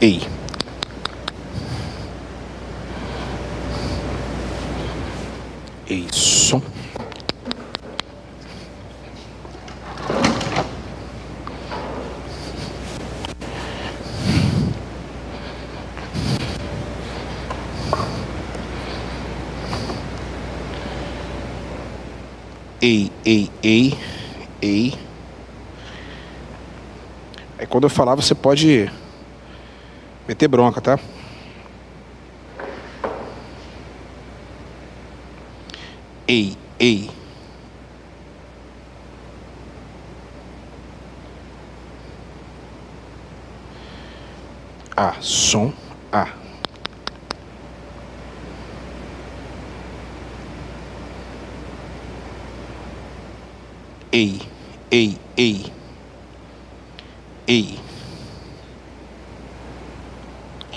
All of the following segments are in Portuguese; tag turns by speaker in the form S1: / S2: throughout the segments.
S1: ei. Som. Ei, ei, ei, ei. Aí quando eu falar, você pode meter bronca, tá? Ei, ei. A, som, A. Ei, ei, ei. Ei.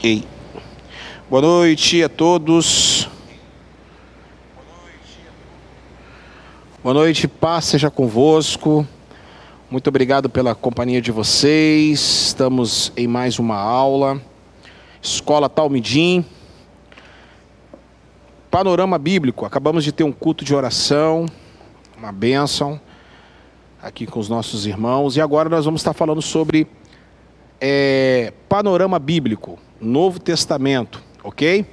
S1: Ei. Boa noite a todos. Boa noite, paz seja convosco. Muito obrigado pela companhia de vocês. Estamos em mais uma aula. Escola Talmidim. Panorama bíblico. Acabamos de ter um culto de oração, uma bênção aqui com os nossos irmãos. E agora nós vamos estar falando sobre é, panorama bíblico, Novo Testamento, ok?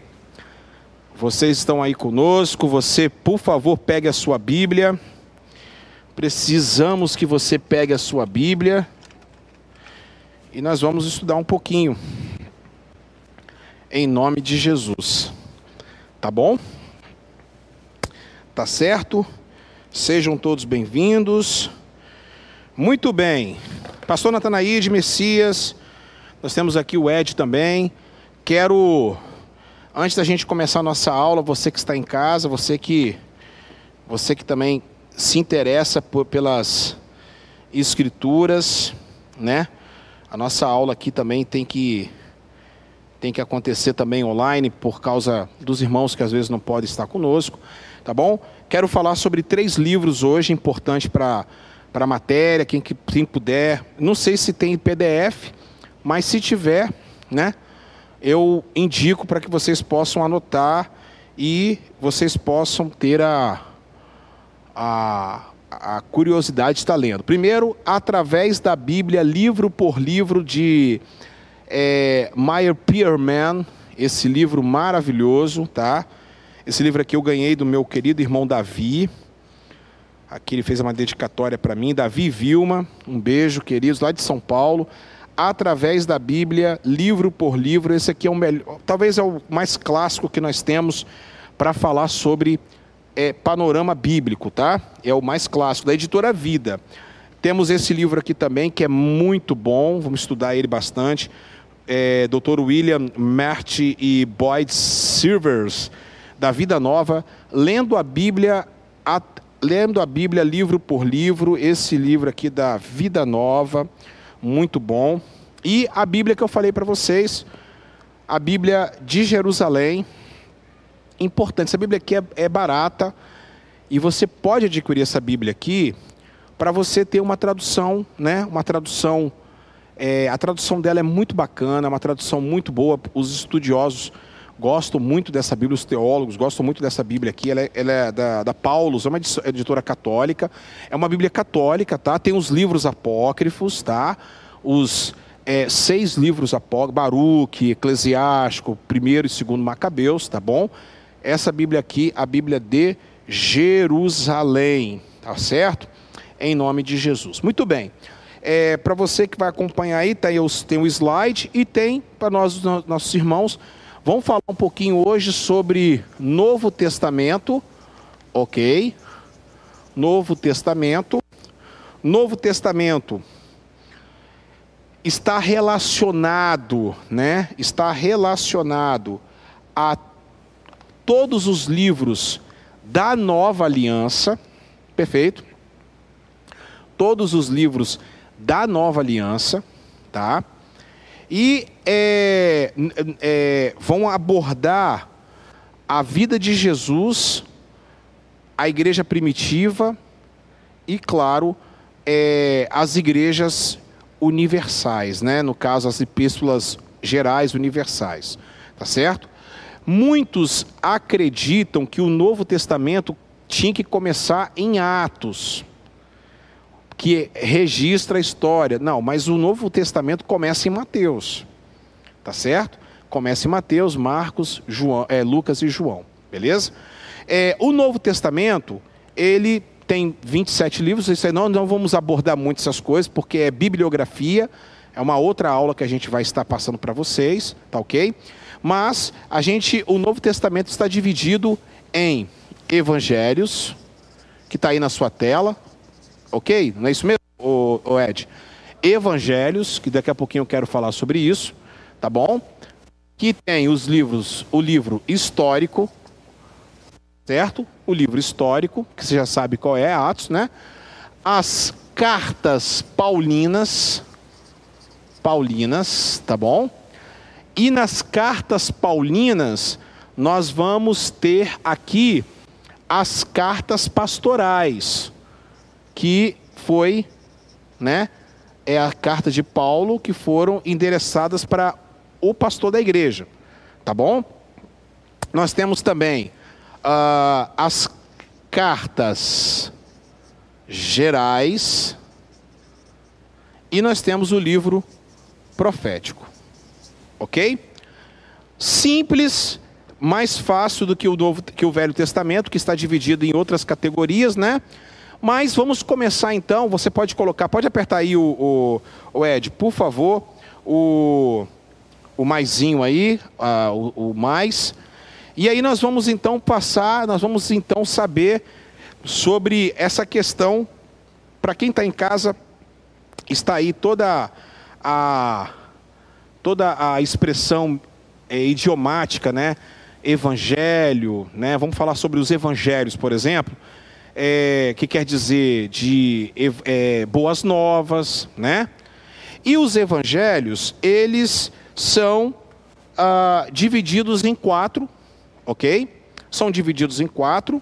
S1: Vocês estão aí conosco. Você, por favor, pegue a sua Bíblia. Precisamos que você pegue a sua Bíblia. E nós vamos estudar um pouquinho. Em nome de Jesus. Tá bom? Tá certo? Sejam todos bem-vindos. Muito bem. Pastor Natanaíde, Messias. Nós temos aqui o Ed também. Quero Antes da gente começar a nossa aula, você que está em casa, você que você que também se interessa por, pelas escrituras, né? A nossa aula aqui também tem que tem que acontecer também online por causa dos irmãos que às vezes não podem estar conosco, tá bom? Quero falar sobre três livros hoje importantes para para a matéria, quem, quem puder. Não sei se tem PDF, mas se tiver, né? eu indico para que vocês possam anotar e vocês possam ter a, a, a curiosidade de estar lendo. Primeiro, através da Bíblia, livro por livro, de é, Meyer Pierman, esse livro maravilhoso, tá? Esse livro aqui eu ganhei do meu querido irmão Davi. Aqui ele fez uma dedicatória para mim, Davi Vilma. Um beijo, queridos, lá de São Paulo através da Bíblia, livro por livro. Esse aqui é o melhor, talvez é o mais clássico que nós temos para falar sobre é, panorama bíblico, tá? É o mais clássico da editora Vida. Temos esse livro aqui também que é muito bom, vamos estudar ele bastante. É, Dr. William Mert e Boyd Silvers da Vida Nova, lendo a Bíblia, lendo a Bíblia livro por livro. Esse livro aqui da Vida Nova muito bom. E a Bíblia que eu falei para vocês, a Bíblia de Jerusalém, importante. Essa Bíblia aqui é, é barata e você pode adquirir essa Bíblia aqui para você ter uma tradução, né? Uma tradução, é, a tradução dela é muito bacana, uma tradução muito boa. Os estudiosos gostam muito dessa Bíblia, os teólogos gostam muito dessa Bíblia aqui. Ela é, ela é da, da Paulus, é uma editora católica. É uma Bíblia católica, tá? Tem os livros apócrifos, tá? Os é, seis livros apócrifos, Baruque, Eclesiástico, primeiro e segundo Macabeus, tá bom? Essa Bíblia aqui, a Bíblia de Jerusalém, tá certo? Em nome de Jesus. Muito bem. É, para você que vai acompanhar aí, tem, tem o slide e tem para nós, nossos irmãos, Vamos falar um pouquinho hoje sobre Novo Testamento, ok? Novo Testamento. Novo Testamento está relacionado, né? Está relacionado a todos os livros da Nova Aliança, perfeito? Todos os livros da Nova Aliança, tá? E é, é, vão abordar a vida de Jesus, a igreja primitiva e, claro, é, as igrejas universais, né? no caso, as epístolas gerais, universais. Tá certo? Muitos acreditam que o Novo Testamento tinha que começar em Atos, que registra a história. Não, mas o Novo Testamento começa em Mateus. Tá certo? Começa em Mateus, Marcos, João, é, Lucas e João. Beleza? É, o Novo Testamento, ele tem 27 livros, isso aí não, não vamos abordar muito essas coisas, porque é bibliografia, é uma outra aula que a gente vai estar passando para vocês, tá ok? Mas a gente, o Novo Testamento está dividido em evangelhos, que está aí na sua tela, ok? Não é isso mesmo, o, Ed? Evangelhos, que daqui a pouquinho eu quero falar sobre isso, tá bom? Que tem os livros, o livro histórico, certo? O livro histórico, que você já sabe qual é, Atos, né? As cartas paulinas, paulinas, tá bom? E nas cartas paulinas, nós vamos ter aqui as cartas pastorais, que foi, né? É a carta de Paulo que foram endereçadas para o pastor da igreja, tá bom? Nós temos também uh, as cartas gerais e nós temos o livro profético. Ok? Simples, mais fácil do que o, Novo, que o Velho Testamento, que está dividido em outras categorias, né? Mas vamos começar então. Você pode colocar, pode apertar aí o, o, o Ed, por favor, o, o maisinho aí, uh, o, o mais. E aí nós vamos então passar, nós vamos então saber sobre essa questão. Para quem está em casa, está aí toda a toda a expressão é, idiomática, né? Evangelho, né? Vamos falar sobre os evangelhos, por exemplo, é, que quer dizer de é, boas novas, né? E os evangelhos, eles são ah, divididos em quatro, ok? São divididos em quatro.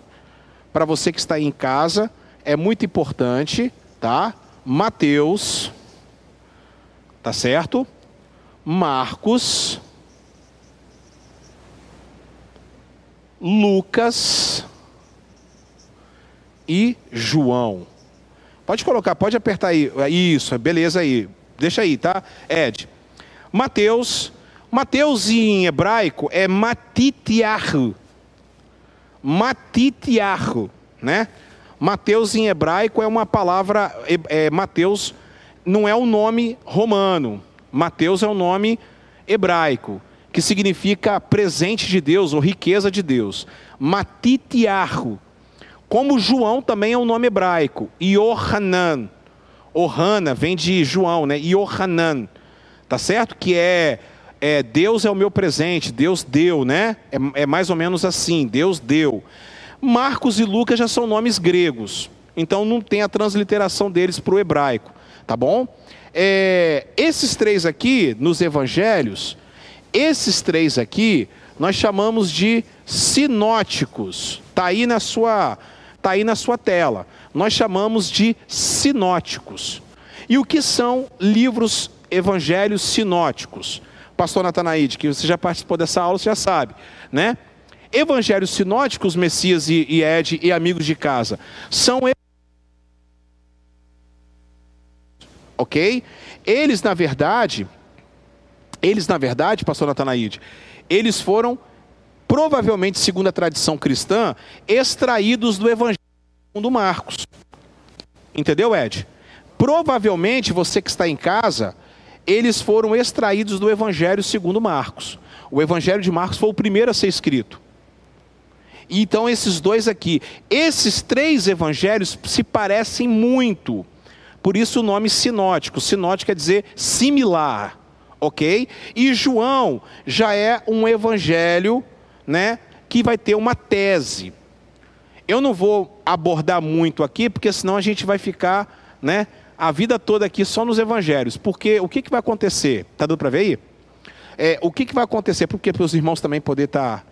S1: Para você que está aí em casa, é muito importante, tá? Mateus, tá certo? Marcos, Lucas e João. Pode colocar, pode apertar aí. Isso, beleza aí. Deixa aí, tá? Ed. Mateus. Mateus em hebraico é Matitiahu. Matitiahu, né? Mateus em hebraico é uma palavra, é, Mateus não é um nome romano, Mateus é um nome hebraico, que significa presente de Deus ou riqueza de Deus. Matitiarro. Como João também é um nome hebraico. Yohanan. Ohana vem de João, né? Yohanan. Tá certo? Que é, é Deus é o meu presente, Deus deu, né? É, é mais ou menos assim, Deus deu. Marcos e Lucas já são nomes gregos. Então não tem a transliteração deles para o hebraico. Tá bom? É, esses três aqui, nos evangelhos, esses três aqui, nós chamamos de sinóticos. Está aí, na sua, tá aí na sua tela. Nós chamamos de sinóticos. E o que são livros evangelhos sinóticos? Pastor Natanaide, que você já participou dessa aula, você já sabe, né? Evangelhos sinóticos, Messias e, Ed e amigos de casa, são ok? Eles, na verdade, eles, na verdade, pastor Natanaide, eles foram, provavelmente, segundo a tradição cristã, extraídos do Evangelho segundo Marcos. Entendeu, Ed? Provavelmente, você que está em casa, eles foram extraídos do Evangelho segundo Marcos. O Evangelho de Marcos foi o primeiro a ser escrito. Então, esses dois aqui, esses três evangelhos se parecem muito. Por isso o nome sinótico. Sinótico quer dizer similar, ok? E João já é um evangelho, né, que vai ter uma tese. Eu não vou abordar muito aqui, porque senão a gente vai ficar, né, a vida toda aqui só nos evangelhos. Porque o que, que vai acontecer? Tá dando para ver aí? É, o que, que vai acontecer? Porque para os irmãos também poder estar tá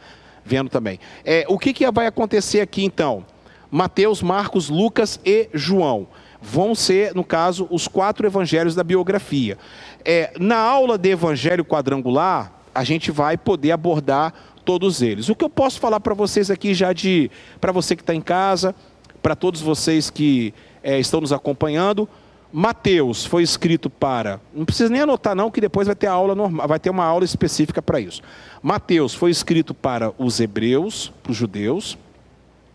S1: vendo também. É, o que, que vai acontecer aqui então? Mateus, Marcos, Lucas e João vão ser, no caso, os quatro evangelhos da biografia. é, na aula de Evangelho Quadrangular, a gente vai poder abordar todos eles. O que eu posso falar para vocês aqui já de, para você que está em casa, para todos vocês que é, estão nos acompanhando, Mateus foi escrito para, não precisa nem anotar não, que depois vai ter aula normal, vai ter uma aula específica para isso. Mateus foi escrito para os hebreus, para os judeus.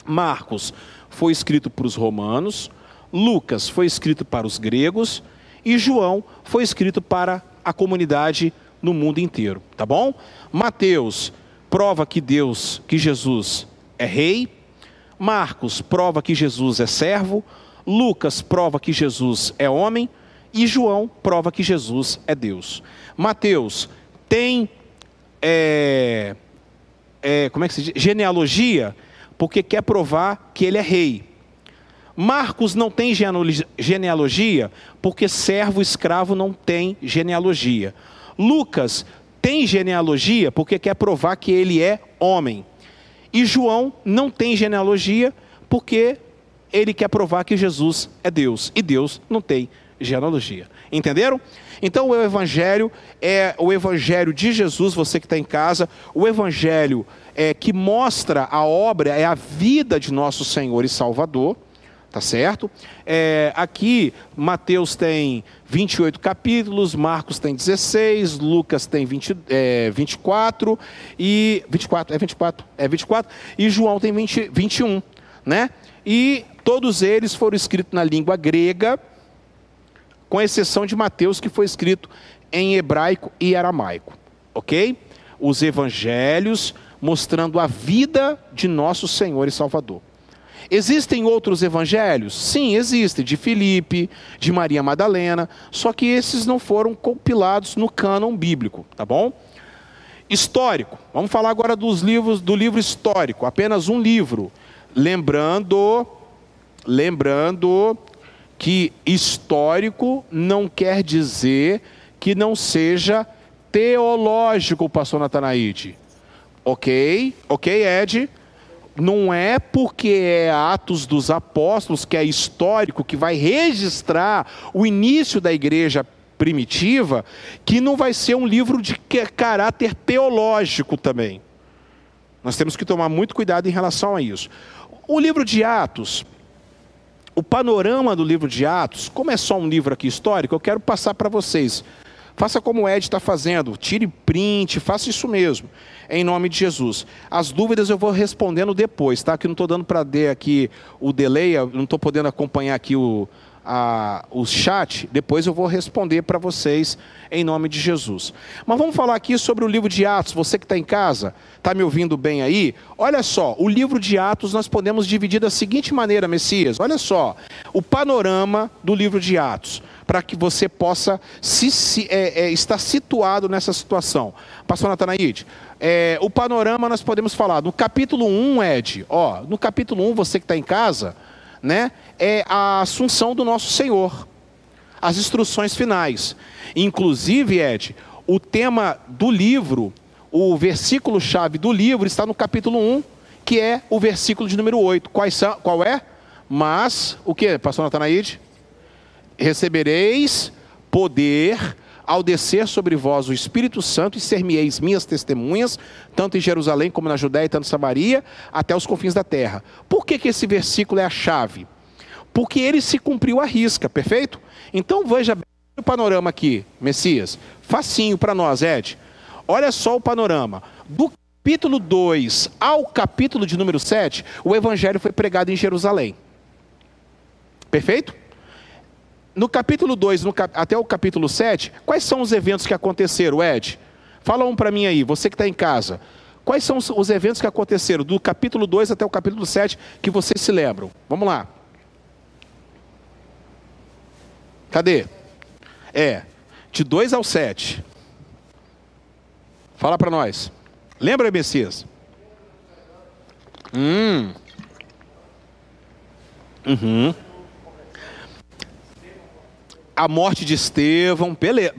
S1: Marcos foi escrito para os romanos. Lucas foi escrito para os gregos e João foi escrito para a comunidade no mundo inteiro, tá bom? Mateus prova que Deus, que Jesus é rei. Marcos prova que Jesus é servo. Lucas prova que Jesus é homem e João prova que Jesus é Deus. Mateus tem é, é, como é que se diz? genealogia porque quer provar que ele é rei. Marcos não tem genealogia porque servo escravo não tem genealogia. Lucas tem genealogia porque quer provar que ele é homem. E João não tem genealogia porque ele quer provar que Jesus é Deus e Deus não tem genealogia. Entenderam? Então o evangelho é o evangelho de Jesus, você que está em casa, o evangelho é, que mostra a obra, é a vida de nosso Senhor e Salvador. Tá certo? É, aqui, Mateus tem 28 capítulos, Marcos tem 16, Lucas tem 20, é, 24, e. 24, é 24, é 24, e João tem 20, 21, né? E todos eles foram escritos na língua grega, com exceção de Mateus, que foi escrito em hebraico e aramaico, ok? Os evangelhos mostrando a vida de nosso Senhor e Salvador. Existem outros evangelhos? Sim, existem, de Filipe, de Maria Madalena, só que esses não foram compilados no cânon bíblico, tá bom? Histórico. Vamos falar agora dos livros do livro histórico, apenas um livro. Lembrando lembrando que histórico não quer dizer que não seja teológico, pastor Natanaide. Ok? Ok, Ed? Não é porque é Atos dos Apóstolos, que é histórico, que vai registrar o início da igreja primitiva, que não vai ser um livro de caráter teológico também. Nós temos que tomar muito cuidado em relação a isso. O livro de Atos, o panorama do livro de Atos, como é só um livro aqui histórico, eu quero passar para vocês. Faça como o Ed está fazendo, tire print, faça isso mesmo, em nome de Jesus. As dúvidas eu vou respondendo depois, tá? Que não estou dando para dar aqui o delay, não estou podendo acompanhar aqui o, a, o chat, depois eu vou responder para vocês em nome de Jesus. Mas vamos falar aqui sobre o livro de Atos. Você que está em casa, está me ouvindo bem aí? Olha só, o livro de Atos nós podemos dividir da seguinte maneira, Messias. Olha só, o panorama do livro de Atos, para que você possa se, se é, é, estar situado nessa situação. Pastor Natanaide, é, o panorama nós podemos falar no capítulo 1, Ed. Ó, no capítulo 1, você que está em casa né, é a assunção do nosso Senhor, as instruções finais. Inclusive, Ed, o tema do livro, o versículo-chave do livro está no capítulo 1, que é o versículo de número 8. Quais são, qual é? Mas, o que, pastor Natanaide? Recebereis poder ao descer sobre vós o Espírito Santo e ser-me-eis minhas testemunhas, tanto em Jerusalém como na Judéia e tanto em Samaria, até os confins da terra. Por que, que esse versículo é a chave? Porque ele se cumpriu à risca, perfeito? Então veja bem o panorama aqui, Messias. Facinho para nós, Ed. Olha só o panorama. Do capítulo 2 ao capítulo de número 7, o evangelho foi pregado em Jerusalém. Perfeito? No capítulo 2 até o capítulo 7, quais são os eventos que aconteceram, Ed? Fala um para mim aí, você que está em casa. Quais são os eventos que aconteceram do capítulo 2 até o capítulo 7 que vocês se lembram? Vamos lá. Cadê? É, de 2 ao 7. Fala para nós. Lembra, Messias? Hum. Uhum a morte de Estevão, beleza.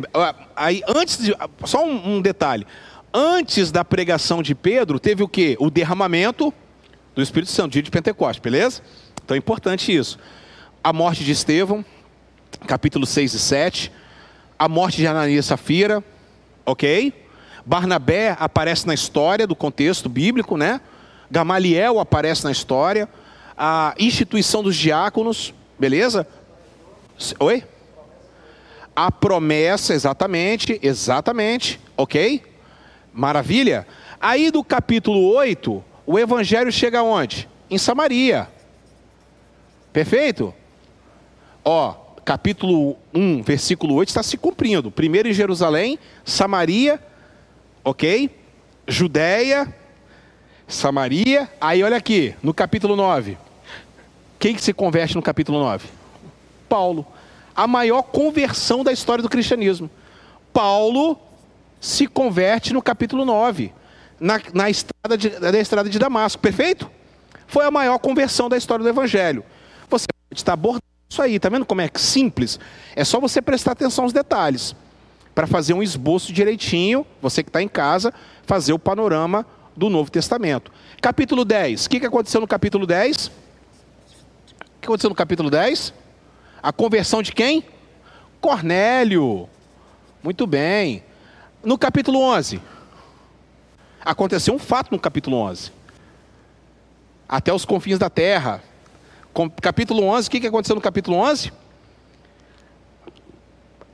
S1: Aí, antes de, só um, um, detalhe. Antes da pregação de Pedro, teve o quê? O derramamento do Espírito Santo, dia de Pentecostes, beleza? Então é importante isso. A morte de Estevão, capítulo 6 e 7. a morte de Ananias e Safira, ok? Barnabé aparece na história do contexto bíblico, né? Gamaliel aparece na história, a instituição dos diáconos, beleza? Oi? A promessa, exatamente, exatamente, ok? Maravilha? Aí do capítulo 8, o evangelho chega onde? Em Samaria. Perfeito? Ó, capítulo 1, versículo 8 está se cumprindo. Primeiro em Jerusalém, Samaria, ok? Judéia, Samaria. Aí olha aqui, no capítulo 9. Quem que se converte no capítulo 9? Paulo. A maior conversão da história do cristianismo. Paulo se converte no capítulo 9, na, na, estrada, de, na estrada de Damasco. Perfeito? Foi a maior conversão da história do Evangelho. Você pode estar abordando isso aí, tá vendo como é simples? É só você prestar atenção aos detalhes. Para fazer um esboço direitinho, você que está em casa, fazer o panorama do Novo Testamento. Capítulo 10. O que aconteceu no capítulo 10? O que aconteceu no capítulo 10? A conversão de quem? Cornélio. Muito bem. No capítulo 11. Aconteceu um fato no capítulo 11. Até os confins da terra. Capítulo 11, o que aconteceu no capítulo 11?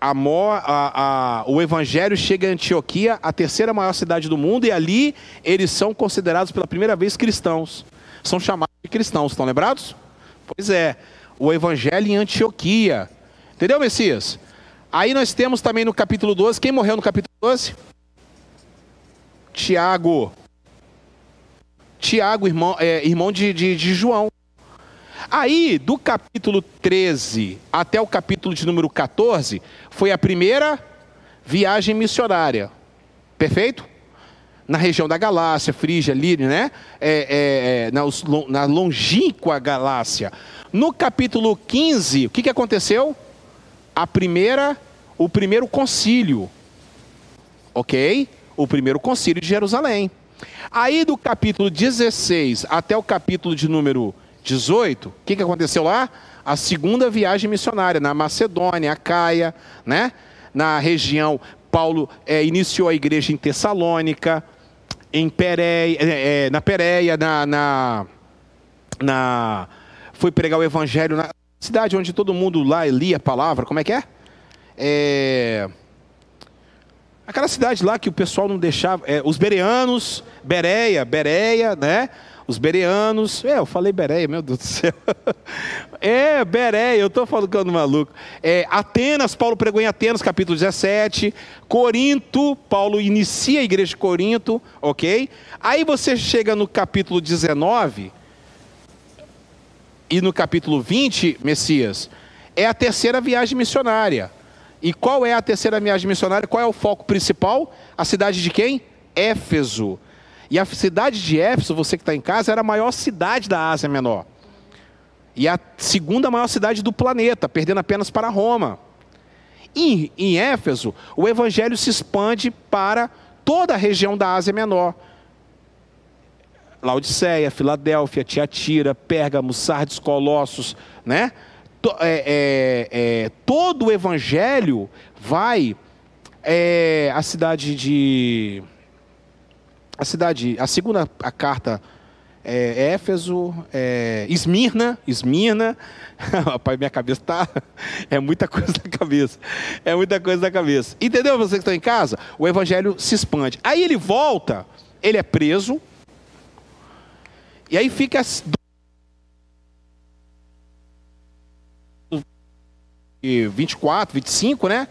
S1: A, a, a, o evangelho chega a Antioquia, a terceira maior cidade do mundo, e ali eles são considerados pela primeira vez cristãos. São chamados de cristãos, estão lembrados? Pois é, o evangelho em Antioquia. Entendeu, Messias? Aí nós temos também no capítulo 12, quem morreu no capítulo 12? Tiago. Tiago, irmão, é, irmão de, de, de João. Aí, do capítulo 13 até o capítulo de número 14, foi a primeira viagem missionária. Perfeito? Na região da Galácia, Frígia, Líria, né? É, é, é na, na longínqua Galácia. No capítulo 15, o que, que aconteceu? A primeira, o primeiro concílio. Ok? O primeiro concílio de Jerusalém. Aí do capítulo 16 até o capítulo de número 18, o que, que aconteceu lá? A segunda viagem missionária na Macedônia, a Caia, né? na região. Paulo é, iniciou a igreja em Tessalônica, em Pereia, é, na Pereia, na, na, na, foi pregar o evangelho na cidade onde todo mundo lá lia a palavra. Como é que é? é aquela cidade lá que o pessoal não deixava, é, os bereanos, Bereia, Bereia, né? os bereanos. É, eu falei Bereia, meu Deus do céu. é, Bereia, eu estou falando maluco. É, Atenas, Paulo pregou em Atenas, capítulo 17. Corinto, Paulo inicia a igreja de Corinto, ok? Aí você chega no capítulo 19 e no capítulo 20, Messias, é a terceira viagem missionária. E qual é a terceira viagem missionária? Qual é o foco principal? A cidade de quem? Éfeso. E a cidade de Éfeso, você que está em casa, era a maior cidade da Ásia Menor. E a segunda maior cidade do planeta, perdendo apenas para Roma. E em Éfeso, o evangelho se expande para toda a região da Ásia Menor. Laodiceia, Filadélfia, Tiatira, Pérgamo, Sardes, Colossos, né? É, é, é, todo o evangelho vai é, à cidade de a cidade, a segunda a carta é Éfeso, é, Esmirna, Esmirna, rapaz, minha cabeça tá, é muita coisa na cabeça, é muita coisa na cabeça. Entendeu você que está em casa? O evangelho se expande. Aí ele volta, ele é preso, e aí fica 24, 25, né?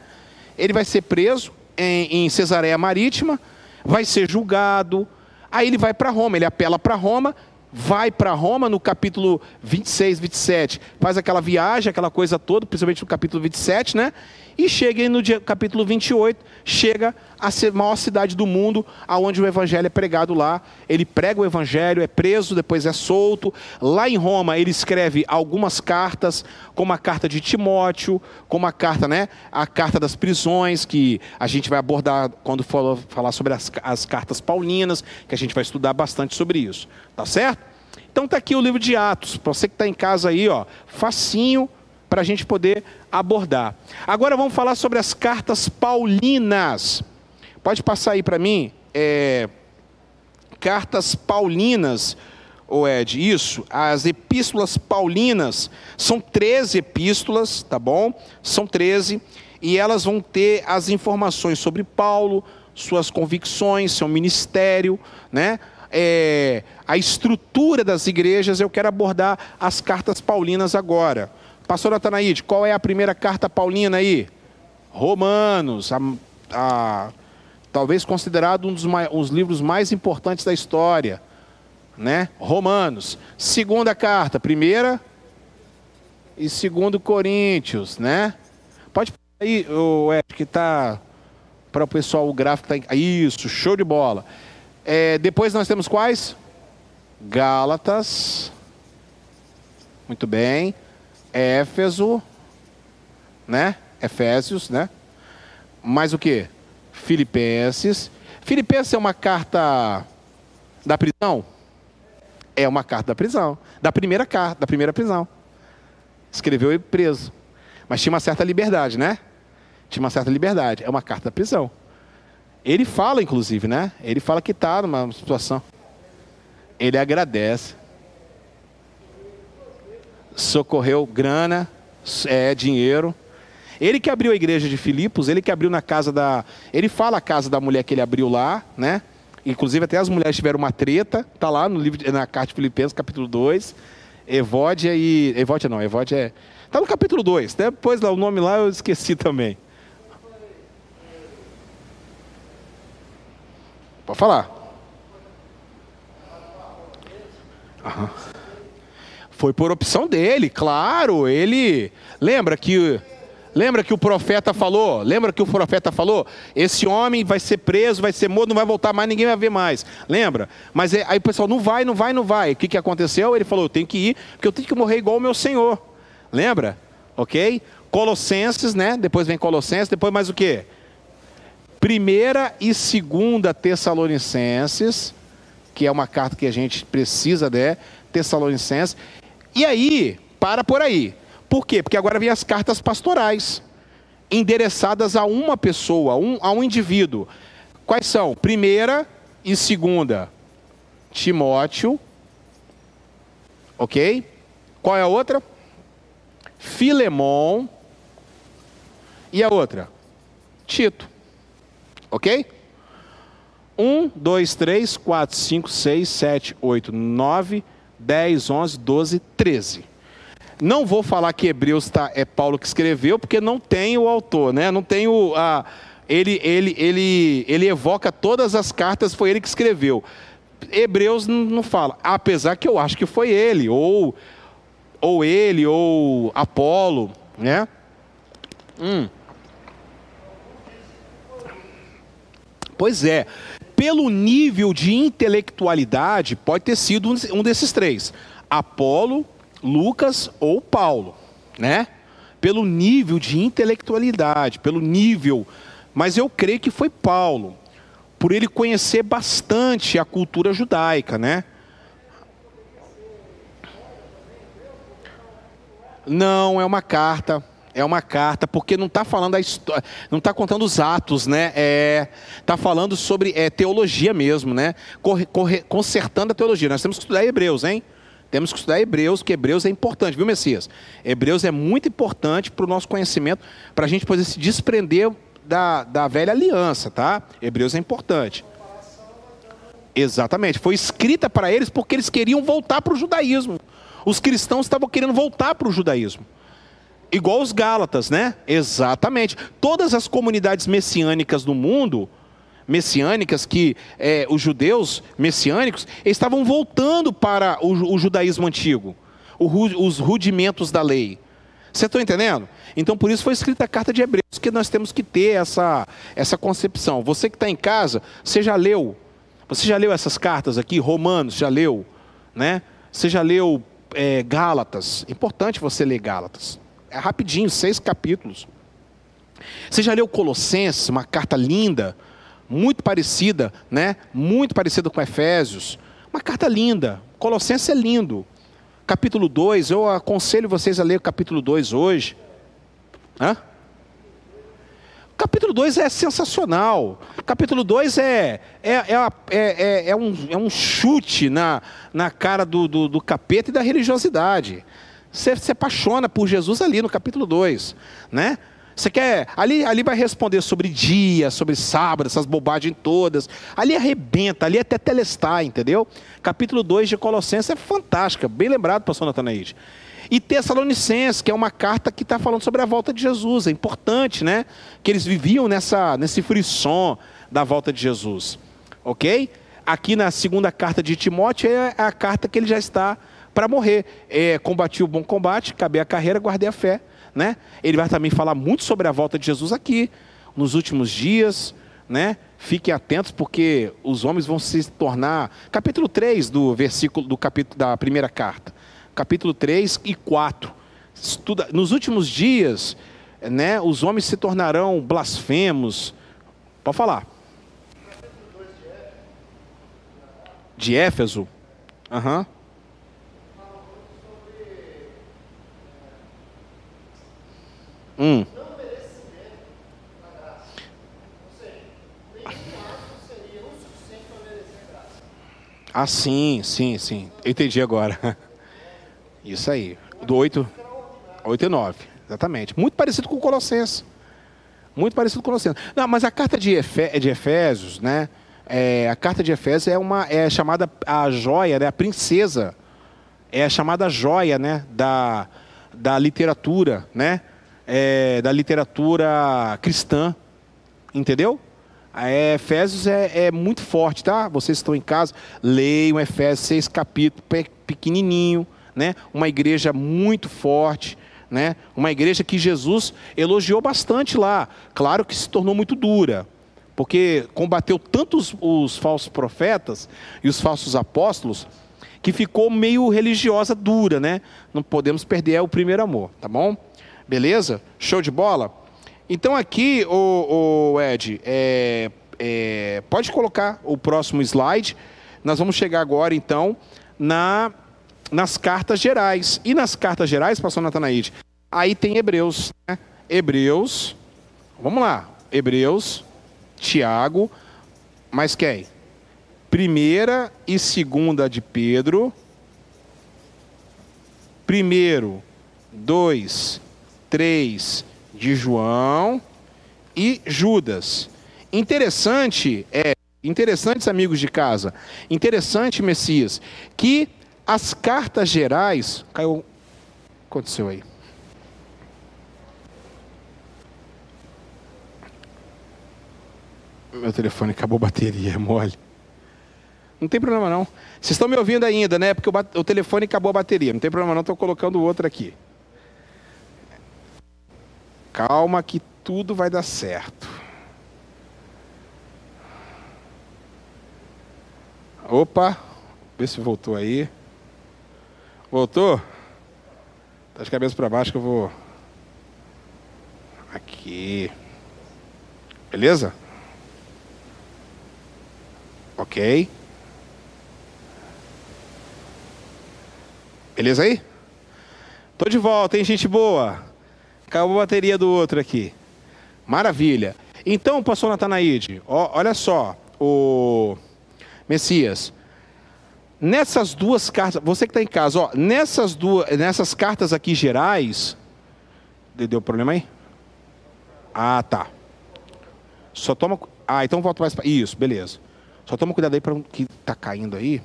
S1: Ele vai ser preso em, em Cesareia Marítima, vai ser julgado. Aí ele vai para Roma, ele apela para Roma, vai para Roma no capítulo 26, 27, faz aquela viagem, aquela coisa toda, principalmente no capítulo 27, né? E chega no dia, capítulo 28, chega a maior cidade do mundo, aonde o evangelho é pregado lá. Ele prega o evangelho, é preso, depois é solto. Lá em Roma, ele escreve algumas cartas, como a carta de Timóteo, como a carta, né? A carta das prisões, que a gente vai abordar quando for falar sobre as, as cartas paulinas, que a gente vai estudar bastante sobre isso. Tá certo? Então tá aqui o livro de Atos. Para você que está em casa aí, ó, facinho para a gente poder abordar. Agora vamos falar sobre as cartas paulinas. Pode passar aí para mim? É, cartas paulinas, o Ed, isso, as epístolas paulinas, são 13 epístolas, tá bom? São 13, e elas vão ter as informações sobre Paulo, suas convicções, seu ministério, né? É, a estrutura das igrejas, eu quero abordar as cartas paulinas agora. Pastor Natanaide, qual é a primeira carta paulina aí? Romanos, a, a talvez considerado um dos, livros mais importantes da história, né? Romanos. Segunda carta, primeira e segundo Coríntios, né? Pode aí, o que está para o pessoal o gráfico tá isso, show de bola. É, depois nós temos quais? Gálatas. Muito bem. Éfeso, né? Efésios, né? Mais o que? Filipenses. Filipenses é uma carta da prisão? É uma carta da prisão. Da primeira carta, da primeira prisão. Escreveu ele preso. Mas tinha uma certa liberdade, né? Tinha uma certa liberdade. É uma carta da prisão. Ele fala, inclusive, né? Ele fala que está numa situação. Ele agradece. Socorreu grana, é, dinheiro. Ele que abriu a igreja de Filipos, ele que abriu na casa da. Ele fala a casa da mulher que ele abriu lá, né? Inclusive até as mulheres tiveram uma treta, tá lá no livro, na carta de Filipenses, capítulo 2. Evódia e. Evódia não, Evódia é. Tá no capítulo 2. Depois lá, o nome lá eu esqueci também. Pode falar. Aham. Foi por opção dele, claro. Ele. Lembra que Lembra que o profeta falou? Lembra que o profeta falou? Esse homem vai ser preso, vai ser morto, não vai voltar mais, ninguém vai ver mais. Lembra? Mas é, aí o pessoal, não vai, não vai, não vai. O que, que aconteceu? Ele falou: eu tenho que ir, porque eu tenho que morrer igual o meu Senhor. Lembra? Ok? Colossenses, né? Depois vem Colossenses, depois mais o quê? Primeira e segunda Tessalonicenses, que é uma carta que a gente precisa, né? Tessalonicenses. E aí, para por aí. Por quê? Porque agora vem as cartas pastorais, endereçadas a uma pessoa, a um, a um indivíduo. Quais são? Primeira e segunda, Timóteo. Ok? Qual é a outra? Filemon. E a outra? Tito. Ok? 1, 2, 3, 4, 5, 6, 7, 8, 9, 10, 11, 12, 13. Não vou falar que Hebreus tá, é Paulo que escreveu, porque não tem o autor, né? não tem o. A, ele, ele, ele, ele evoca todas as cartas, foi ele que escreveu. Hebreus não, fala, apesar que eu acho que foi ele, ou, ou ele, ou Apolo, né? Hum. Pois é, pelo nível de intelectualidade, pode ter sido um desses três: Apolo, Lucas ou Paulo, né? Pelo nível de intelectualidade, pelo nível, mas eu creio que foi Paulo, por ele conhecer bastante a cultura judaica, né? Não, é uma carta, é uma carta, porque não está falando a história, não está contando os atos, né? É, está falando sobre é, teologia mesmo, né? Corre, corre, consertando a teologia. Nós temos que estudar Hebreus, hein? Temos que estudar Hebreus, que Hebreus é importante, viu, Messias? Hebreus é muito importante para o nosso conhecimento, para a gente poder se desprender da, da velha aliança, tá? Hebreus é importante. Exatamente. Foi escrita para eles porque eles queriam voltar para o judaísmo. Os cristãos estavam querendo voltar para o judaísmo. Igual os Gálatas, né? Exatamente. Todas as comunidades messiânicas do mundo messiânicas que é, os judeus messiânicos estavam voltando para o, o judaísmo antigo, o, os rudimentos da lei. Você está entendendo? Então, por isso foi escrita a carta de Hebreus, que nós temos que ter essa, essa concepção. Você que está em casa, você já leu? Você já leu essas cartas aqui? Romanos, já leu? Né? Você já leu é, Gálatas? Importante você ler Gálatas. É rapidinho, seis capítulos. Você já leu Colossenses, uma carta linda, muito parecida, né? Muito parecida com Efésios. Uma carta linda. Colossenses é lindo. capítulo 2, eu aconselho vocês a ler o capítulo 2 hoje. Hã? Capítulo 2 é sensacional. Capítulo 2 é, é, é, é, é, um, é um chute na, na cara do, do, do capeta e da religiosidade. Você se apaixona por Jesus ali no capítulo 2, né? Você quer. Ali, ali vai responder sobre dia, sobre sábado, essas bobagens todas. Ali arrebenta, ali é até telestar, entendeu? Capítulo 2 de Colossenses é fantástica, bem lembrado, pastor Natanaide. E Tessalonicenses, que é uma carta que está falando sobre a volta de Jesus. É importante, né? Que eles viviam nessa, nesse frisson da volta de Jesus. Ok? Aqui na segunda carta de Timóteo é a carta que ele já está para morrer. É, combati o bom combate, acabei a carreira, guardei a fé. Né? Ele vai também falar muito sobre a volta de Jesus aqui, nos últimos dias. Né? Fiquem atentos, porque os homens vão se tornar. Capítulo 3 do versículo do capítulo da primeira carta. Capítulo 3 e 4. Estuda, nos últimos dias, né, os homens se tornarão blasfemos. Pode falar. De Éfeso. Aham. Uhum. Hum. Ah, sim, sim, sim. Eu entendi agora. Isso aí. Do 8, 8 e 9. Exatamente. Muito parecido com o Colossenses. Muito parecido com o Colossenses. Não, mas a carta de, Efé de Efésios, né? É, a carta de Efésios é uma é chamada a joia, né? A princesa. É a chamada joia, né? Da, da literatura, né? É, da literatura cristã, entendeu? É, Efésios é, é, muito forte, tá? Vocês estão em casa, leiam Efésios, seis capítulos, pequenininho, né? Uma igreja muito forte, né? Uma igreja que Jesus elogiou bastante lá. Claro que se tornou muito dura, porque combateu tantos os falsos profetas e os falsos apóstolos que ficou meio religiosa dura, né? Não podemos perder o primeiro amor, tá bom? Beleza? Show de bola? Então aqui, o, o Ed, é, é, pode colocar o próximo slide. Nós vamos chegar agora, então, na, nas cartas gerais. E nas cartas gerais, pastor Natanaide, aí tem Hebreus. Né? Hebreus, vamos lá. Hebreus, Tiago, mas quem? Primeira e segunda de Pedro. Primeiro, dois 3 de João e Judas. Interessante é, interessantes amigos de casa, interessante Messias, que as cartas gerais, caiu, aconteceu aí? Meu telefone acabou a bateria, é mole. Não tem problema não. Vocês estão me ouvindo ainda, né? Porque o, o telefone acabou a bateria. Não tem problema não, estou colocando outro aqui. Calma que tudo vai dar certo. Opa, vê se voltou aí. Voltou? Tá de cabeça para baixo que eu vou. Aqui. Beleza? Ok. Beleza aí? Tô de volta, hein, gente boa? Acabou a bateria do outro aqui. Maravilha. Então, pastor Natanaide, ó, olha só, o Messias. Nessas duas cartas, você que está em casa, ó, nessas duas, nessas cartas aqui gerais, deu problema aí? Ah, tá. Só toma, ah, então volta mais para isso, beleza. Só toma cuidado aí para que tá caindo aí.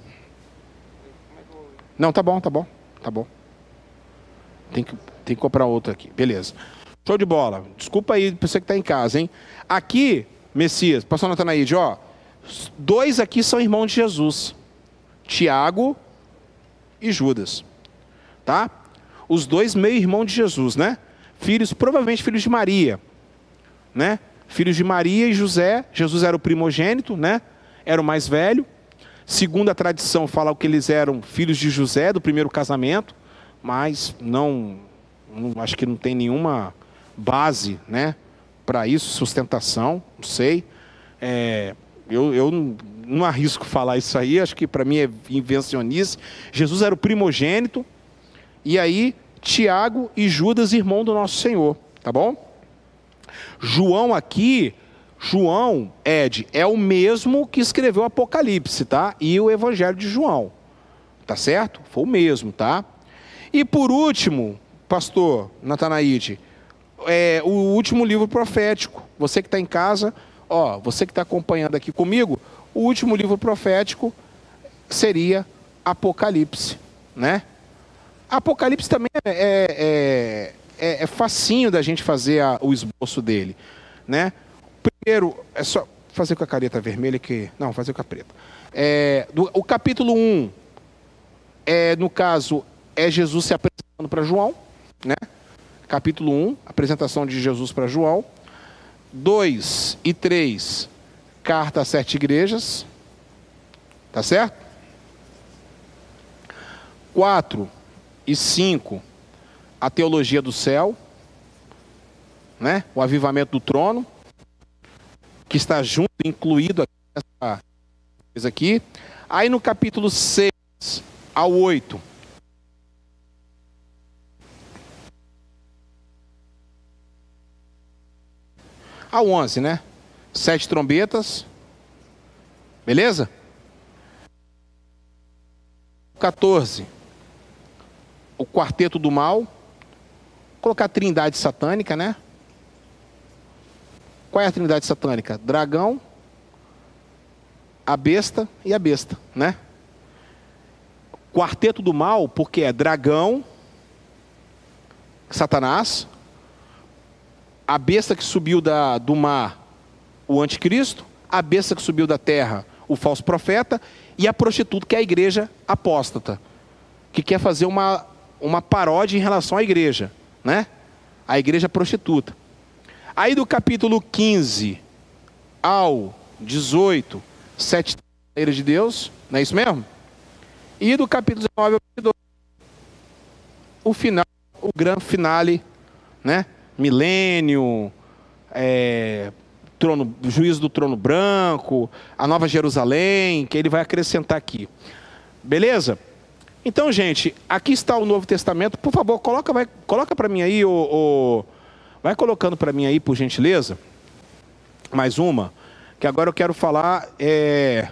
S1: Não, tá bom, tá bom, tá bom. Tem que tem que comprar outro aqui. Beleza. Show de bola. Desculpa aí para você que está em casa, hein? Aqui, Messias, pastor Natanaide, ó. Dois aqui são irmãos de Jesus. Tiago e Judas. Tá? Os dois meio irmão de Jesus, né? Filhos, provavelmente filhos de Maria. Né? Filhos de Maria e José. Jesus era o primogênito, né? Era o mais velho. Segundo a tradição, fala que eles eram filhos de José, do primeiro casamento, mas não não, acho que não tem nenhuma base né, para isso, sustentação, não sei. É, eu, eu não, arrisco falar isso aí, acho que para mim é invencionice. Jesus era o primogênito, E aí, Tiago e Judas, irmão do nosso Senhor, tá bom? João aqui, João, Ed, é o mesmo que escreveu o Apocalipse, tá? E o Evangelho de João, tá certo? Foi o mesmo, tá? E por último, pastor Natanaide, é, o último livro profético. Você que está em casa, ó, você que está acompanhando aqui comigo, o último livro profético seria Apocalipse, né? Apocalipse também é, é, é, é facinho da gente fazer a, o esboço dele, né? Primeiro, é só fazer com a careta vermelha que... Não, fazer com a preta. É, do, o capítulo 1, é, no caso, é Jesus se apresentando para João, né? Capítulo 1, apresentação de Jesus para João. 2 e 3, carta às sete igrejas. Tá certo? 4 e 5, a teologia do céu, né? O avivamento do trono, que está junto, incluído aqui nessa aqui. Aí no capítulo 6 ao 8, ao 11, né? Sete trombetas. Beleza? 14. O quarteto do mal. Colocar a trindade satânica, né? Qual é a trindade satânica? Dragão, a besta e a besta, né? Quarteto do mal, porque é dragão, Satanás, a besta que subiu da, do mar, o anticristo, a besta que subiu da terra, o falso profeta, e a prostituta, que é a igreja apóstata, que quer fazer uma, uma paródia em relação à igreja, né? A igreja prostituta. Aí do capítulo 15 ao 18, sete trairas de Deus, não é isso mesmo? E do capítulo 19 ao 22, o final, o grande finale, né? Milênio, é, trono, juízo do trono branco, a nova Jerusalém, que ele vai acrescentar aqui. Beleza? Então, gente, aqui está o Novo Testamento. Por favor, coloca, vai, coloca para mim aí, o, vai colocando para mim aí, por gentileza. Mais uma, que agora eu quero falar é,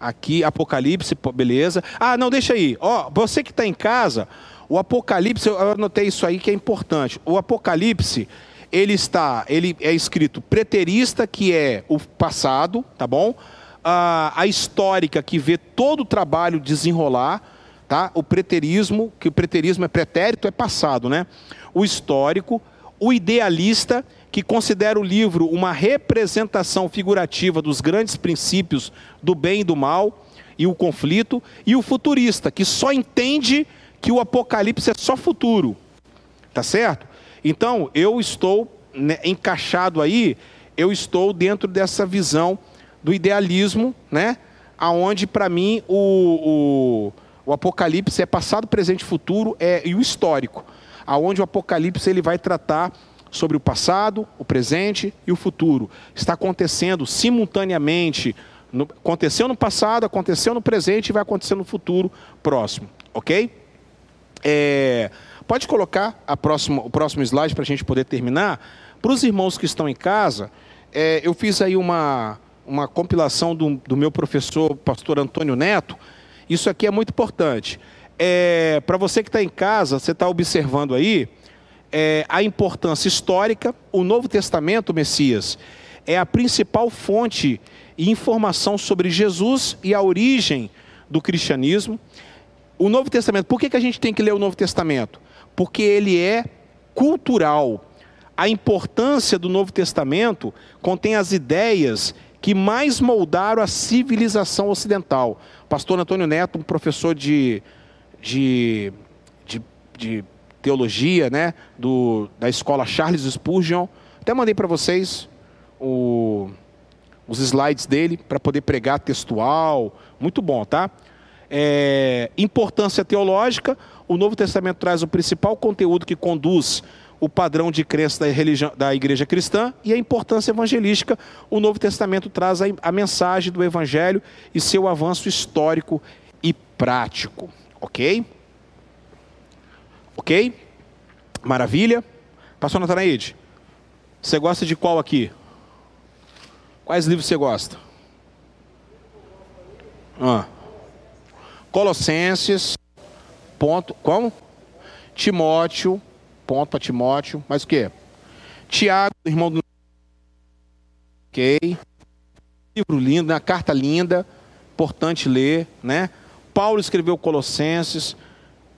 S1: aqui Apocalipse, beleza? Ah, não, deixa aí. Ó, você que está em casa, o Apocalipse, eu anotei isso aí que é importante. O Apocalipse, ele está, ele é escrito preterista, que é o passado, tá bom? A, a histórica, que vê todo o trabalho desenrolar, tá? O preterismo, que o preterismo é pretérito, é passado, né? O histórico, o idealista, que considera o livro uma representação figurativa dos grandes princípios do bem e do mal e o conflito, e o futurista, que só entende que o Apocalipse é só futuro. Tá certo? Então, eu estou né, encaixado aí, eu estou dentro dessa visão do idealismo, né? Aonde para mim o, o, o, Apocalipse é passado, presente, futuro é, e o histórico. Aonde o Apocalipse ele vai tratar sobre o passado, o presente e o futuro. Está acontecendo simultaneamente. No, aconteceu no passado, aconteceu no presente e vai acontecer no futuro próximo. Ok? É, pode colocar a próxima, o próximo slide para a gente poder terminar. Para os irmãos que estão em casa, é, eu fiz aí uma, uma compilação do, do, meu professor, pastor Antônio Neto. Isso aqui é muito importante. É, para você que está em casa, você está observando aí é, a importância histórica. O Novo Testamento, Messias, é a principal fonte e informação sobre Jesus e a origem do cristianismo. O Novo Testamento, por que, que a gente tem que ler o Novo Testamento? Porque ele é cultural. A importância do Novo Testamento contém as ideias que mais moldaram a civilização ocidental. Pastor Antônio Neto, um professor de, de, de, de teologia né, do, da escola Charles Spurgeon, até mandei para vocês o, os slides dele para poder pregar textual, muito bom, tá? É, importância teológica, o Novo Testamento traz o principal conteúdo que conduz o padrão de crença da, religião, da igreja cristã e a importância evangelística. O Novo Testamento traz a, a mensagem do Evangelho e seu avanço histórico e prático. Ok? Ok? Maravilha. Pastor Natanaide, você gosta de qual aqui? Quais livros você gosta? Ah. Colossenses, ponto, como? Timóteo, ponto para Timóteo, mais o quê? Tiago, irmão do. Ok. Livro lindo, uma carta linda, importante ler, né? Paulo escreveu Colossenses,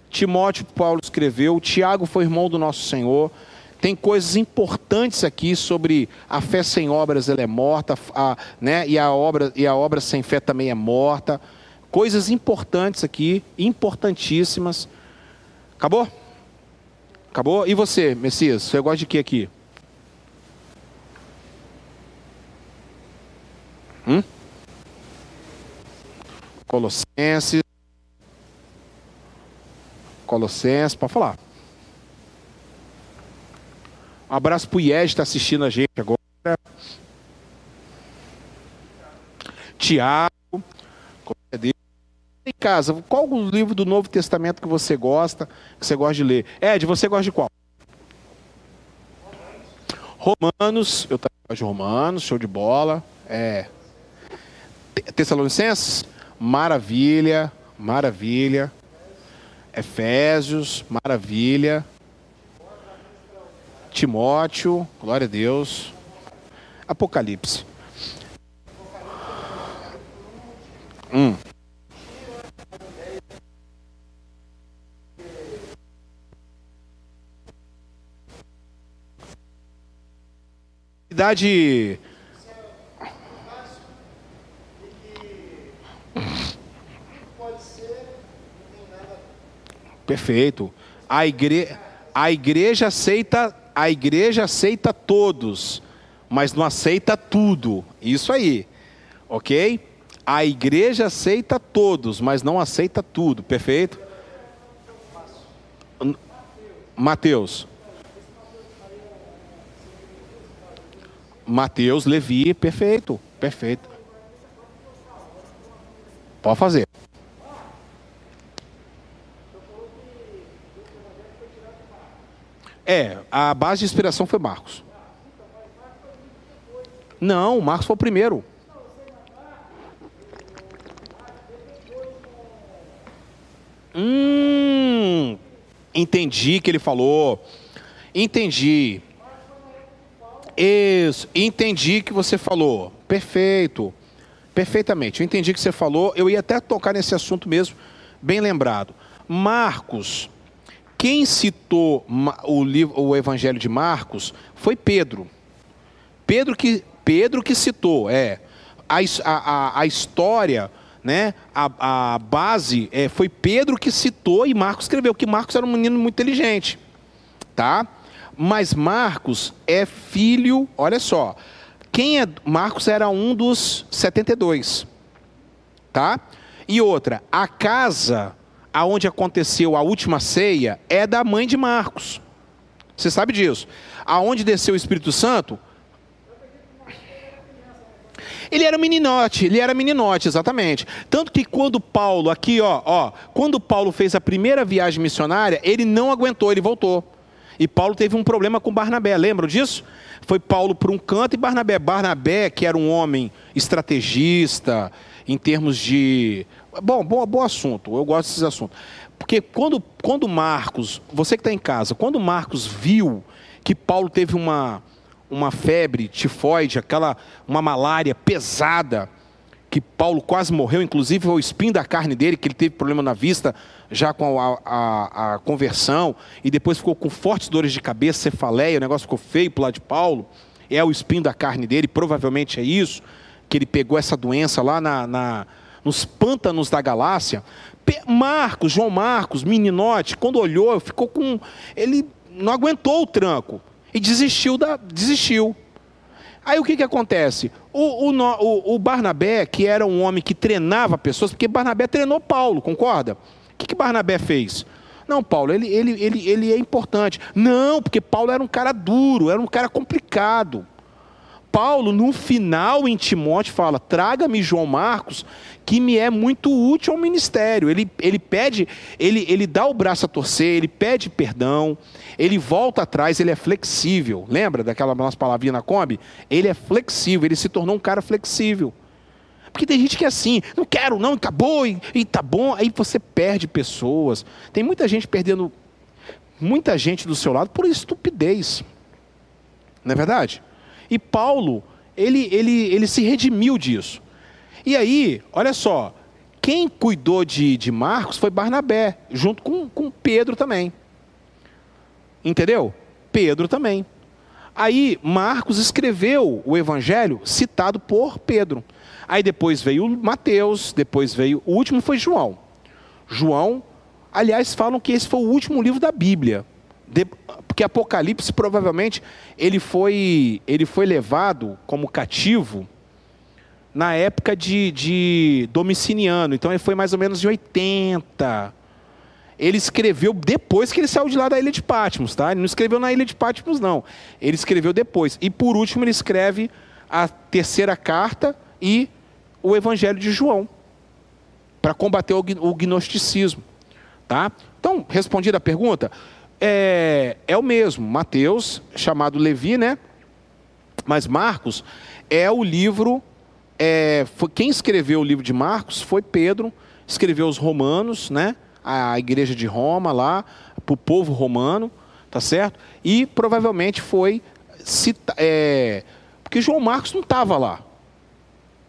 S1: Timóteo, Paulo escreveu, Tiago foi irmão do nosso Senhor. Tem coisas importantes aqui sobre a fé sem obras ela é morta, a, né? e, a obra, e a obra sem fé também é morta. Coisas importantes aqui, importantíssimas. Acabou? Acabou? E você, Messias, você gosta de que aqui? Hum? Colossenses. Colossenses, pode falar. Um abraço para o IES que está assistindo a gente agora. Tiago. Em casa, qual o livro do Novo Testamento que você gosta, que você gosta de ler? Ed, você gosta de qual? Romanos, eu gosto de Romanos, show de bola. É. Tessalonicenses? Maravilha, maravilha. Efésios, maravilha. Timóteo, glória a Deus. Apocalipse. Hum. Idade. Perfeito. A igreja, a igreja aceita a igreja aceita todos, mas não aceita tudo. Isso aí, ok? A igreja aceita todos, mas não aceita tudo. Perfeito? Mateus. Mateus, Levi, perfeito, perfeito. Pode fazer. É, a base de inspiração foi Marcos. Não, Marcos foi o primeiro. Hum, entendi que ele falou. Entendi. Isso, entendi que você falou. Perfeito. Perfeitamente. Eu entendi que você falou. Eu ia até tocar nesse assunto mesmo, bem lembrado. Marcos quem citou o, livro, o Evangelho de Marcos foi Pedro. Pedro que, Pedro que citou, é. A, a, a história, né, a, a base, é, foi Pedro que citou e Marcos escreveu, que Marcos era um menino muito inteligente. Tá? Mas Marcos é filho, olha só. Quem é. Marcos era um dos 72. Tá? E outra, a casa aonde aconteceu a última ceia é da mãe de Marcos. Você sabe disso. Aonde desceu o Espírito Santo? Ele era meninote, ele era meninote, exatamente. Tanto que quando Paulo, aqui, ó, ó, quando Paulo fez a primeira viagem missionária, ele não aguentou, ele voltou. E Paulo teve um problema com Barnabé, lembram disso? Foi Paulo por um canto e Barnabé. Barnabé, que era um homem estrategista, em termos de Bom, bom, bom assunto. Eu gosto desses assuntos. Porque quando, quando Marcos, você que está em casa, quando Marcos viu que Paulo teve uma, uma febre tifoide, aquela uma malária pesada, que Paulo quase morreu, inclusive foi o espinho da carne dele, que ele teve problema na vista já com a, a, a conversão, e depois ficou com fortes dores de cabeça, cefaleia, o negócio ficou feio para lado de Paulo. É o espinho da carne dele, provavelmente é isso, que ele pegou essa doença lá na, na nos pântanos da galáxia. Marcos, João Marcos, meninote, quando olhou, ficou com. Ele não aguentou o tranco e desistiu. Da, desistiu. Aí o que, que acontece? O, o, o, Barnabé, que era um homem que treinava pessoas, porque Barnabé treinou Paulo, concorda? O que, que Barnabé fez? Não, Paulo, ele, ele, ele, ele é importante. Não, porque Paulo era um cara duro, era um cara complicado. Paulo, no final em Timóteo, fala: traga-me João Marcos, que me é muito útil ao ministério. Ele, ele pede, ele, ele dá o braço a torcer, ele pede perdão, ele volta atrás, ele é flexível. Lembra daquela nossa palavrinha na Kombi? Ele é flexível, ele se tornou um cara flexível. Porque tem gente que é assim, não quero, não, acabou, e, e tá bom. Aí você perde pessoas. Tem muita gente perdendo, muita gente do seu lado por estupidez. Não é verdade? E Paulo, ele, ele, ele se redimiu disso. E aí, olha só, quem cuidou de, de Marcos foi Barnabé, junto com, com Pedro também. Entendeu? Pedro também. Aí Marcos escreveu o evangelho citado por Pedro. Aí depois veio Mateus, depois veio. O último foi João. João, aliás, falam que esse foi o último livro da Bíblia. De, porque Apocalipse provavelmente ele foi, ele foi levado como cativo na época de, de Domiciliano. Então ele foi mais ou menos em 80. Ele escreveu depois que ele saiu de lá da ilha de Patmos, tá? Ele não escreveu na ilha de Patmos, não. Ele escreveu depois. E por último ele escreve a terceira carta e o Evangelho de João, para combater o gnosticismo. Tá? Então, respondida a pergunta, é, é o mesmo. Mateus, chamado Levi, né? Mas Marcos é o livro. É, foi, quem escreveu o livro de Marcos foi Pedro, escreveu os Romanos, né? A igreja de Roma lá, para o povo romano, tá certo? E provavelmente foi. Cita, é, porque João Marcos não estava lá.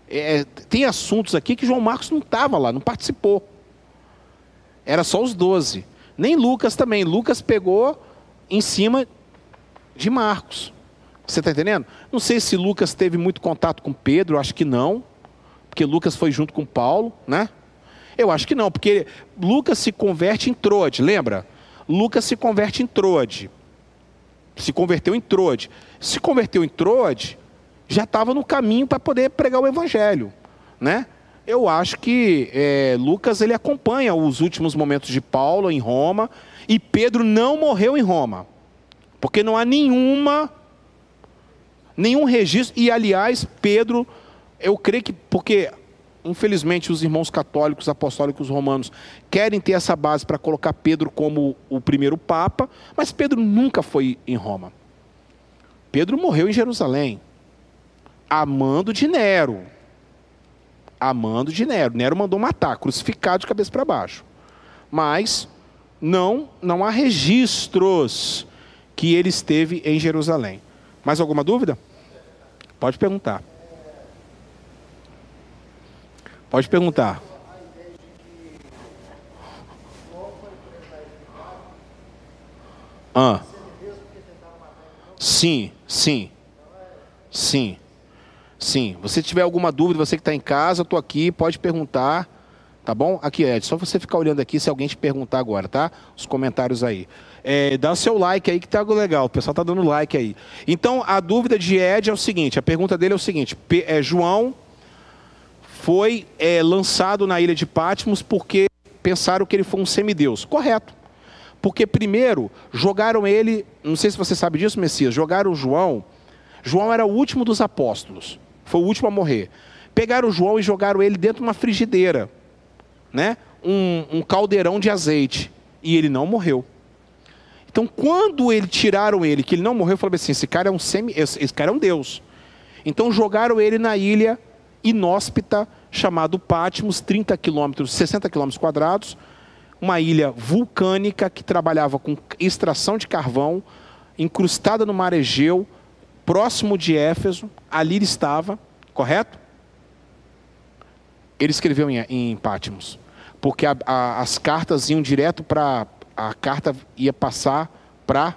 S1: É, tem assuntos aqui que João Marcos não estava lá, não participou. Era só os doze. Nem Lucas também. Lucas pegou em cima de Marcos. Você está entendendo? Não sei se Lucas teve muito contato com Pedro, acho que não. Porque Lucas foi junto com Paulo, né? Eu acho que não, porque Lucas se converte em Trode, lembra? Lucas se converte em Trode. Se converteu em Trode. Se converteu em Trode, já estava no caminho para poder pregar o evangelho, né? Eu acho que é, Lucas ele acompanha os últimos momentos de Paulo em Roma e Pedro não morreu em Roma, porque não há nenhuma nenhum registro e aliás Pedro eu creio que porque infelizmente os irmãos católicos apostólicos romanos querem ter essa base para colocar Pedro como o primeiro papa, mas Pedro nunca foi em Roma. Pedro morreu em Jerusalém amando de Nero. Amando de Nero. Nero mandou matar, crucificado de cabeça para baixo. Mas não, não há registros que ele esteve em Jerusalém. Mais alguma dúvida? Pode perguntar. Pode perguntar. Ah. Sim, sim. Sim. Sim. Você tiver alguma dúvida, você que está em casa, estou aqui, pode perguntar. Tá bom? Aqui, Ed, só você ficar olhando aqui se alguém te perguntar agora, tá? Os comentários aí. É, dá o seu like aí que tá legal. O pessoal tá dando like aí. Então, a dúvida de Ed é o seguinte: a pergunta dele é o seguinte: é, João foi é, lançado na ilha de Patmos porque pensaram que ele foi um semideus. Correto. Porque primeiro jogaram ele, não sei se você sabe disso, Messias, jogaram João. João era o último dos apóstolos. Foi o último a morrer. Pegaram João e jogaram ele dentro de uma frigideira, né? Um, um caldeirão de azeite. E ele não morreu. Então, quando ele tiraram ele, que ele não morreu, eu falei assim: esse cara é um semi, esse, cara é um deus. Então jogaram ele na ilha inóspita chamado Patmos, 30 quilômetros, 60 quilômetros quadrados, uma ilha vulcânica que trabalhava com extração de carvão, incrustada no mar Egeu, próximo de Éfeso, ali ele estava, correto? Ele escreveu em, em Pátimos, porque a, a, as cartas iam direto para. A carta ia passar para.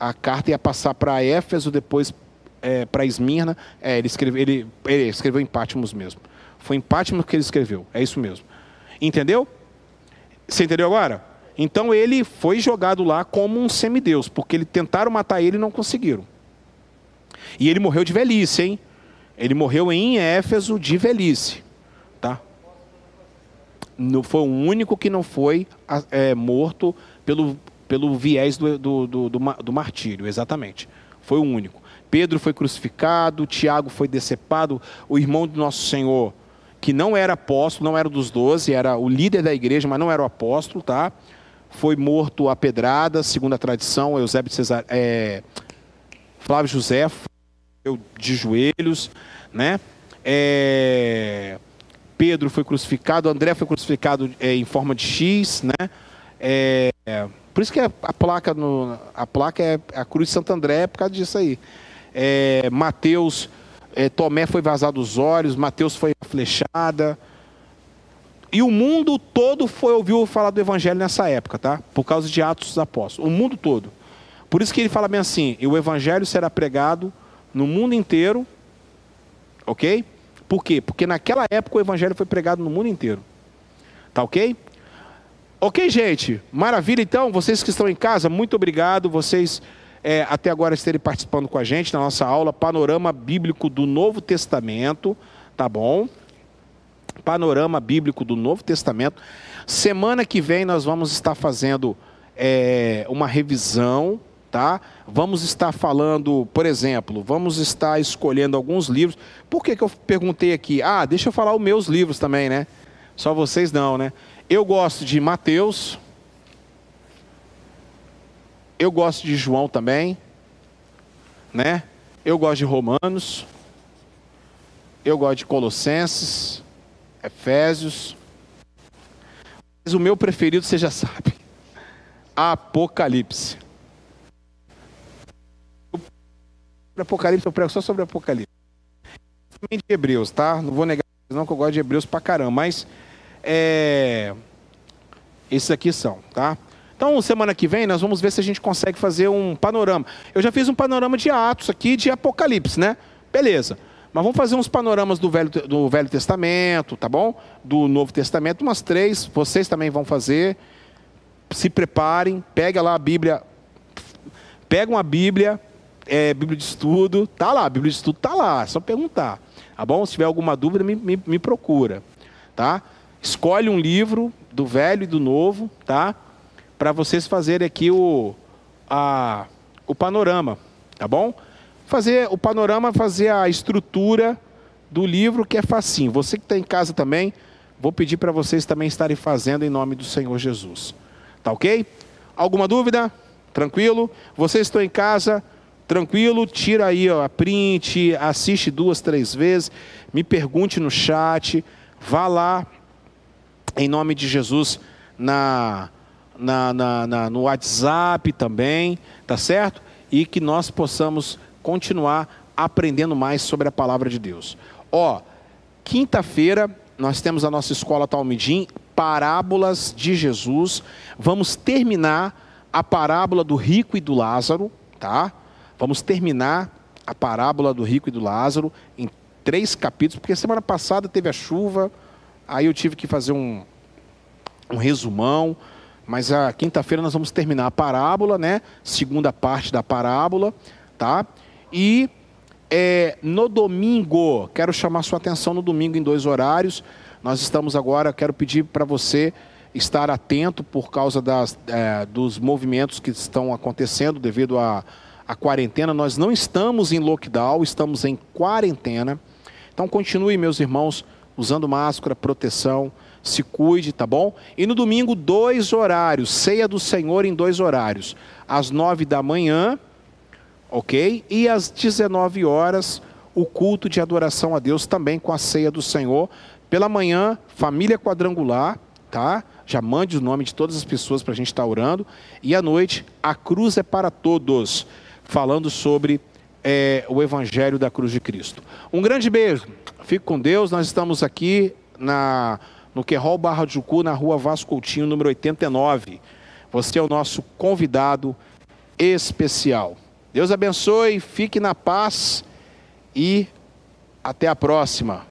S1: A carta ia passar para Éfeso, depois é, para Esmirna. É, ele, escreveu, ele, ele escreveu em Pátimos mesmo. Foi em Pátimos que ele escreveu, é isso mesmo. Entendeu? Você entendeu agora? Então ele foi jogado lá como um semideus, porque ele tentaram matar ele e não conseguiram. E ele morreu de velhice, hein? Ele morreu em Éfeso de velhice. Tá? No, foi o único que não foi é, morto pelo, pelo viés do, do, do, do, do martírio, exatamente. Foi o único. Pedro foi crucificado, Tiago foi decepado, o irmão do nosso Senhor, que não era apóstolo, não era dos doze, era o líder da igreja, mas não era o apóstolo, tá? Foi morto a pedrada, segundo a tradição, Eusébio Cesar, é, Flávio José de joelhos, né? É, Pedro foi crucificado, André foi crucificado é, em forma de X, né? É, por isso que a, a, placa no, a placa é a cruz de Santo André é por causa disso aí. É, Mateus, é, Tomé foi vazado os olhos, Mateus foi flechada. E o mundo todo foi ouviu falar do evangelho nessa época, tá? Por causa de Atos dos Apóstolos. O mundo todo. Por isso que ele fala bem assim: e o evangelho será pregado no mundo inteiro, ok? Por quê? Porque naquela época o evangelho foi pregado no mundo inteiro. Tá ok? Ok, gente? Maravilha, então. Vocês que estão em casa, muito obrigado. Vocês é, até agora estarem participando com a gente na nossa aula Panorama Bíblico do Novo Testamento. Tá bom? Panorama Bíblico do Novo Testamento. Semana que vem nós vamos estar fazendo é, uma revisão tá? Vamos estar falando, por exemplo, vamos estar escolhendo alguns livros. Por que, que eu perguntei aqui? Ah, deixa eu falar os meus livros também, né? Só vocês não, né? Eu gosto de Mateus. Eu gosto de João também, né? Eu gosto de Romanos. Eu gosto de Colossenses, Efésios. Mas o meu preferido, você já sabe, Apocalipse. Apocalipse, eu prego só sobre Apocalipse. De Hebreus, tá? Não vou negar não que eu gosto de Hebreus pra caramba, mas é, esses aqui são, tá? Então, semana que vem, nós vamos ver se a gente consegue fazer um panorama. Eu já fiz um panorama de Atos aqui, de Apocalipse, né? Beleza. Mas vamos fazer uns panoramas do Velho, do Velho Testamento, tá bom? Do Novo Testamento, umas três. Vocês também vão fazer. Se preparem, pega lá a Bíblia. Pega uma Bíblia, é, Bíblia de Estudo, tá lá, Bíblia de Estudo tá lá, é só perguntar. Tá bom? Se tiver alguma dúvida, me, me, me procura. Tá? Escolhe um livro do velho e do novo, tá? Para vocês fazerem aqui o, a, o panorama, tá bom? Fazer o panorama, fazer a estrutura do livro, que é facinho. Você que está em casa também, vou pedir para vocês também estarem fazendo em nome do Senhor Jesus. Tá ok? Alguma dúvida? Tranquilo? Vocês estão em casa? Tranquilo, tira aí ó, a print, assiste duas, três vezes, me pergunte no chat, vá lá, em nome de Jesus, na, na, na, na no WhatsApp também, tá certo? E que nós possamos continuar aprendendo mais sobre a palavra de Deus. Ó, quinta-feira nós temos a nossa escola Talmidim, Parábolas de Jesus. Vamos terminar a parábola do rico e do Lázaro, tá? Vamos terminar a parábola do rico e do Lázaro em três capítulos, porque semana passada teve a chuva, aí eu tive que fazer um, um resumão, mas a quinta-feira nós vamos terminar a parábola, né? Segunda parte da parábola, tá? E é, no domingo, quero chamar sua atenção no domingo em dois horários. Nós estamos agora, quero pedir para você estar atento por causa das, é, dos movimentos que estão acontecendo devido a a quarentena, nós não estamos em lockdown, estamos em quarentena. Então continue, meus irmãos, usando máscara, proteção, se cuide, tá bom? E no domingo, dois horários, ceia do Senhor em dois horários, às nove da manhã, ok? E às 19 horas, o culto de adoração a Deus também com a ceia do Senhor. Pela manhã, família quadrangular, tá? Já mande o nome de todas as pessoas para a gente estar tá orando. E à noite, a cruz é para todos falando sobre é, o Evangelho da Cruz de Cristo. Um grande beijo, fique com Deus. Nós estamos aqui na, no Querol Barra de Jucu, na rua Vasco Coutinho, número 89. Você é o nosso convidado especial. Deus abençoe, fique na paz e até a próxima.